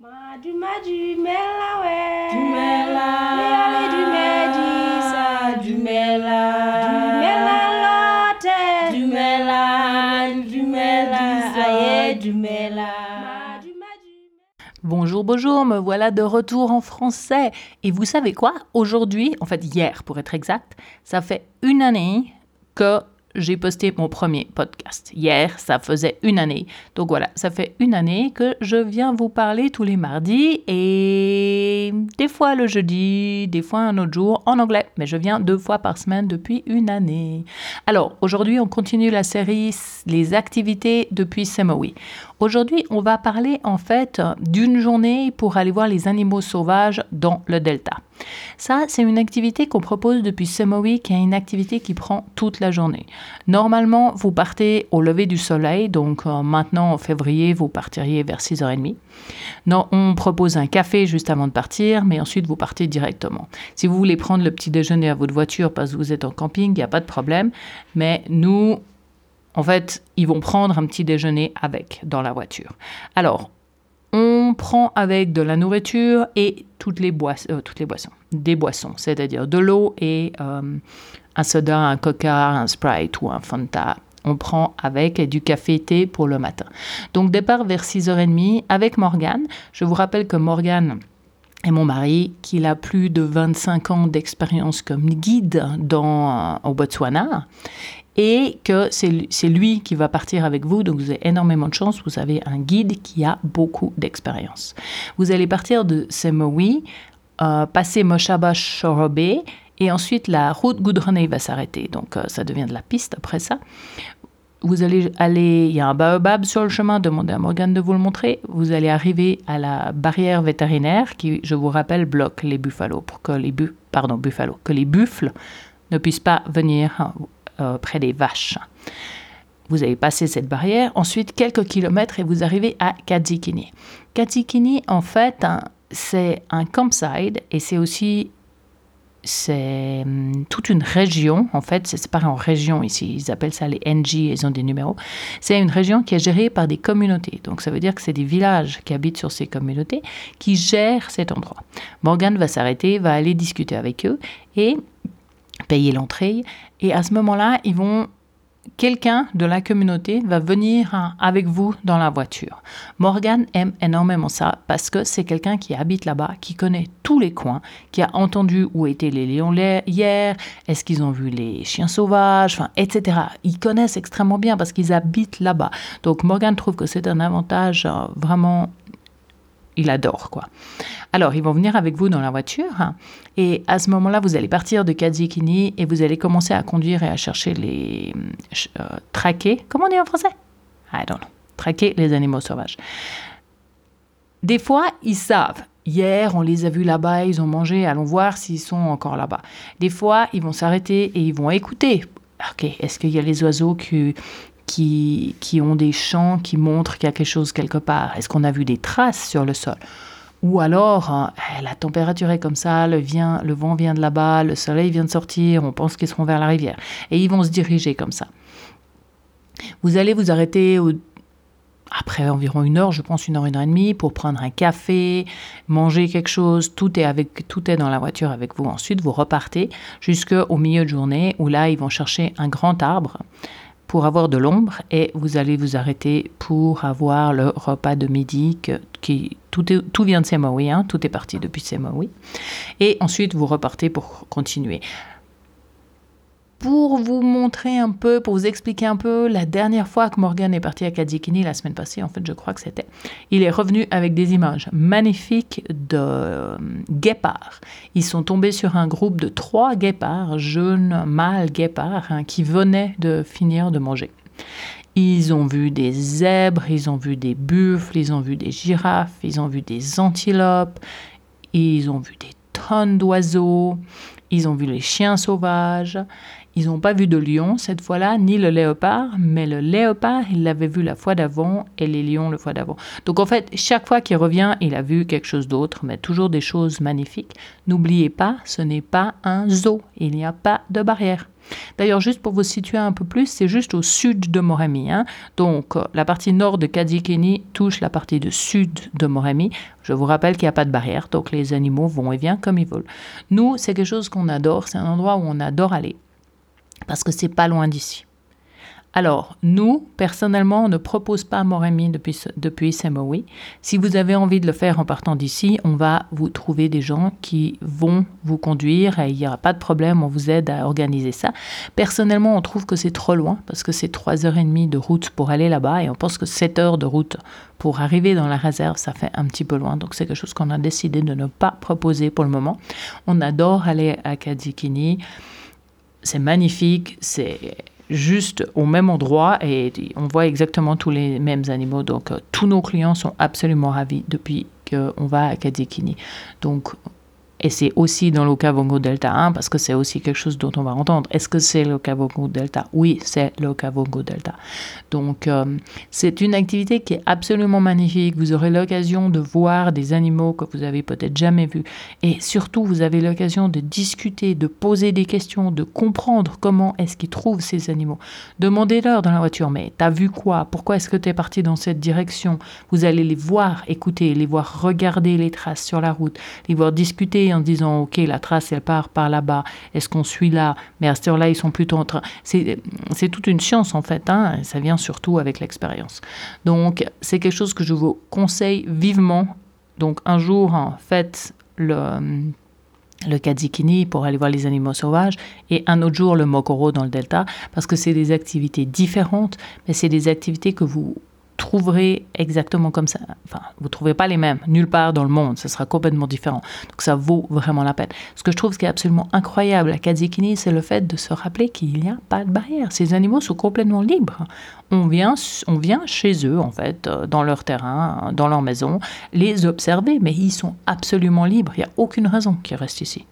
Madu madu mela Du mela. Yale du medisa Du mela. Du mela lote Du mela. Du mela. Aïe, du mela. Madu madu Bonjour, bonjour, me voilà de retour en français. Et vous savez quoi? Aujourd'hui, en fait hier pour être exact, ça fait une année que j'ai posté mon premier podcast. Hier, ça faisait une année. Donc voilà, ça fait une année que je viens vous parler tous les mardis et des fois le jeudi, des fois un autre jour en anglais. Mais je viens deux fois par semaine depuis une année. Alors aujourd'hui, on continue la série Les activités depuis Semowi. Aujourd'hui, on va parler en fait d'une journée pour aller voir les animaux sauvages dans le delta. Ça, c'est une activité qu'on propose depuis Semowi, qui est une activité qui prend toute la journée. Normalement, vous partez au lever du soleil, donc euh, maintenant en février, vous partiriez vers 6h30. Non, on propose un café juste avant de partir, mais ensuite vous partez directement. Si vous voulez prendre le petit déjeuner à votre voiture parce que vous êtes en camping, il n'y a pas de problème. Mais nous, en fait, ils vont prendre un petit déjeuner avec dans la voiture. Alors, on prend avec de la nourriture et toutes les, boissons, euh, toutes les boissons, des boissons, c'est-à-dire de l'eau et euh, un soda, un coca, un sprite ou un fanta. On prend avec du café thé pour le matin. Donc départ vers 6h30 avec Morgane. Je vous rappelle que Morgane est mon mari, qu'il a plus de 25 ans d'expérience comme guide dans, euh, au Botswana et que c'est lui qui va partir avec vous. Donc vous avez énormément de chance, vous avez un guide qui a beaucoup d'expérience. Vous allez partir de Semowi, euh, passer Moshaba Shorobe et ensuite la route goudronnée va s'arrêter. Donc euh, ça devient de la piste après ça. Vous allez aller, il y a un baobab sur le chemin, demandez à Morgane de vous le montrer. Vous allez arriver à la barrière vétérinaire qui, je vous rappelle, bloque les buffalo pour que les bu pardon, que les buffles ne puissent pas venir euh, près des vaches. Vous avez passé cette barrière, ensuite quelques kilomètres et vous arrivez à Kadzikini. Kadzikini, en fait, hein, c'est un campsite et c'est aussi c'est hum, toute une région, en fait, c'est séparé en régions ici, ils appellent ça les NG, ils ont des numéros. C'est une région qui est gérée par des communautés, donc ça veut dire que c'est des villages qui habitent sur ces communautés qui gèrent cet endroit. Morgane va s'arrêter, va aller discuter avec eux et payer l'entrée, et à ce moment-là, ils vont quelqu'un de la communauté va venir hein, avec vous dans la voiture. Morgan aime énormément ça parce que c'est quelqu'un qui habite là-bas, qui connaît tous les coins, qui a entendu où étaient les lions hier, est-ce qu'ils ont vu les chiens sauvages, enfin, etc. Ils connaissent extrêmement bien parce qu'ils habitent là-bas. Donc Morgan trouve que c'est un avantage euh, vraiment il adore quoi. Alors, ils vont venir avec vous dans la voiture hein, et à ce moment-là, vous allez partir de Kadzikini et vous allez commencer à conduire et à chercher les euh, traquer. Comment on dit en français? I don't know. Traquer les animaux sauvages. Des fois, ils savent. Hier, on les a vus là-bas, ils ont mangé, allons voir s'ils sont encore là-bas. Des fois, ils vont s'arrêter et ils vont écouter. Ok, est-ce qu'il y a les oiseaux qui, qui, qui ont des chants qui montrent qu'il y a quelque chose quelque part? Est-ce qu'on a vu des traces sur le sol? Ou alors, hein, eh, la température est comme ça, le, vent vient de là-bas, le soleil vient de sortir, on pense qu'ils seront vers la rivière. Et ils vont se diriger comme ça. Vous allez vous arrêter après environ une heure, je pense une heure, une heure et demie, pour prendre un café, manger quelque chose. Tout est, avec, tout est dans la voiture avec vous. Ensuite, vous repartez jusqu'au milieu de journée où là, ils vont chercher un grand arbre pour avoir de l'ombre et vous allez vous arrêter pour avoir le repas de midi qui tout, est- tout vient de Semawi, hein, tout est parti depuis Semawi. Et ensuite, vous repartez pour continuer. Pour vous montrer un peu, pour vous expliquer un peu, la dernière fois que Morgan est parti à Kadzikini, la semaine passée, en fait, je crois que c'était, il est revenu avec des images magnifiques de euh, guépards. Ils sont tombés sur un groupe de trois guépards, jeunes mâles guépards, hein, qui venaient de finir de manger. Ils ont vu des zèbres, ils ont vu des buffles, ils ont vu des girafes, ils ont vu des antilopes, ils ont vu des tonnes d'oiseaux, ils ont vu les chiens sauvages, ils n'ont pas vu de lion cette fois-là, ni le léopard, mais le léopard, il l'avait vu la fois d'avant et les lions le fois d'avant. Donc en fait, chaque fois qu'il revient, il a vu quelque chose d'autre, mais toujours des choses magnifiques. N'oubliez pas, ce n'est pas un zoo, il n'y a pas de barrière. D'ailleurs, juste pour vous situer un peu plus, c'est juste au sud de Moremi. hein. Donc, euh, la partie nord de Kadikini touche la partie du sud de Moremi. Je vous rappelle qu'il n'y a pas de barrière, donc les animaux vont et viennent comme ils veulent. Nous, c'est quelque chose qu'on adore, c'est un endroit où on adore aller, parce que c'est pas loin d'ici. Alors, nous, personnellement, on ne propose pas Moremi depuis, depuis. Si vous avez envie de le faire en partant d'ici, on va vous trouver des gens qui vont vous conduire et il n'y aura pas de problème, on vous aide à organiser ça. Personnellement, on trouve que c'est trop loin parce que c'est 3h30 de route pour aller là-bas et on pense que 7 heures de route pour arriver dans la réserve, ça fait un petit peu loin. Donc, c'est quelque chose qu'on a décidé de ne pas proposer pour le moment. On adore aller à Kadzikini. C'est magnifique, c'est juste au même endroit et on voit exactement tous les mêmes animaux. Donc, euh, tous nos clients sont absolument ravis depuis qu'on va à Kadikini. Donc, et c'est aussi dans l'Okavongo Delta 1 parce que c'est aussi quelque chose dont on va entendre. Est-ce que c'est l'Okavongo Delta? Oui, c'est l'Okavongo Delta. Donc, euh, c'est une activité qui est absolument magnifique. Vous aurez l'occasion de voir des animaux que vous avez peut-être jamais vus. Et surtout, vous avez l'occasion de discuter, de poser des questions, de comprendre comment est-ce qu'ils trouvent ces animaux. Demandez-leur dans la voiture, mais t'as vu quoi? Pourquoi est-ce que tu es parti dans cette direction? Vous allez les voir écouter, les voir regarder les traces sur la route, les voir discuter en disant, OK, la trace, elle part par là-bas. Est-ce qu'on suit là? Mais à cette heure-là, ils sont plutôt en train... C'est toute une science, en fait. Hein? Ça vient surtout avec l'expérience. Donc, c'est quelque chose que je vous conseille vivement. Donc, un jour, faites le le pour aller voir les animaux sauvages et un autre jour le Mokoro dans le delta parce que c'est des activités différentes mais c'est des activités que vous trouverez exactement comme ça. Enfin, vous ne trouverez pas les mêmes nulle part dans le monde. Ce sera complètement différent. Donc ça vaut vraiment la peine. Ce que je trouve ce qui est absolument incroyable à Kadzikini, c'est le fait de se rappeler qu'il n'y a pas de barrière. Ces animaux sont complètement libres. On vient, on vient chez eux, en fait, euh, dans leur terrain, dans leur maison, les observer, mais ils sont absolument libres. Il n'y a aucune raison qu'ils restent ici.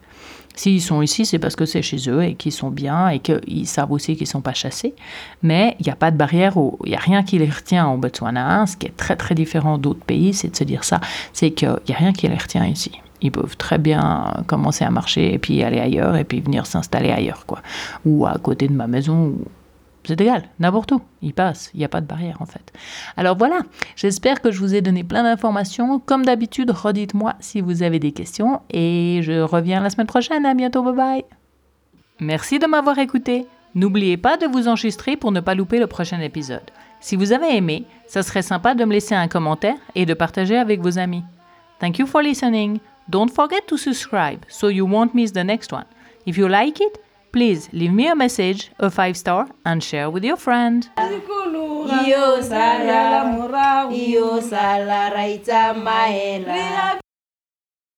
S'ils sont ici, c'est parce que c'est chez eux et qu'ils sont bien et qu'ils savent aussi qu'ils ne sont pas chassés. Mais il n'y a pas de barrière, il n'y a rien qui les retient au Botswana. hein. Ce qui est très très différent d'autres pays, c'est de se dire ça. C'est qu'il n'y a rien qui les retient ici. Ils peuvent très bien commencer à marcher et puis aller ailleurs et puis venir s'installer ailleurs, quoi. Ou à côté de ma maison. C'est égal, n'importe où. Ils passent. Il n'y a pas de barrière, en fait. Alors voilà, j'espère que je vous ai donné plein d'informations. Comme d'habitude, redites-moi si vous avez des questions et je reviens la semaine prochaine. À bientôt, bye bye. Merci de m'avoir écouté. N'oubliez pas de vous enregistrer pour ne pas louper le prochain épisode. Si vous avez aimé, ça serait sympa de me laisser un commentaire et de partager avec vos amis. Thank you for listening. Don't forget to subscribe so you won't miss the next one. If you like it, please leave me a message, a 5 star, and share with your friend.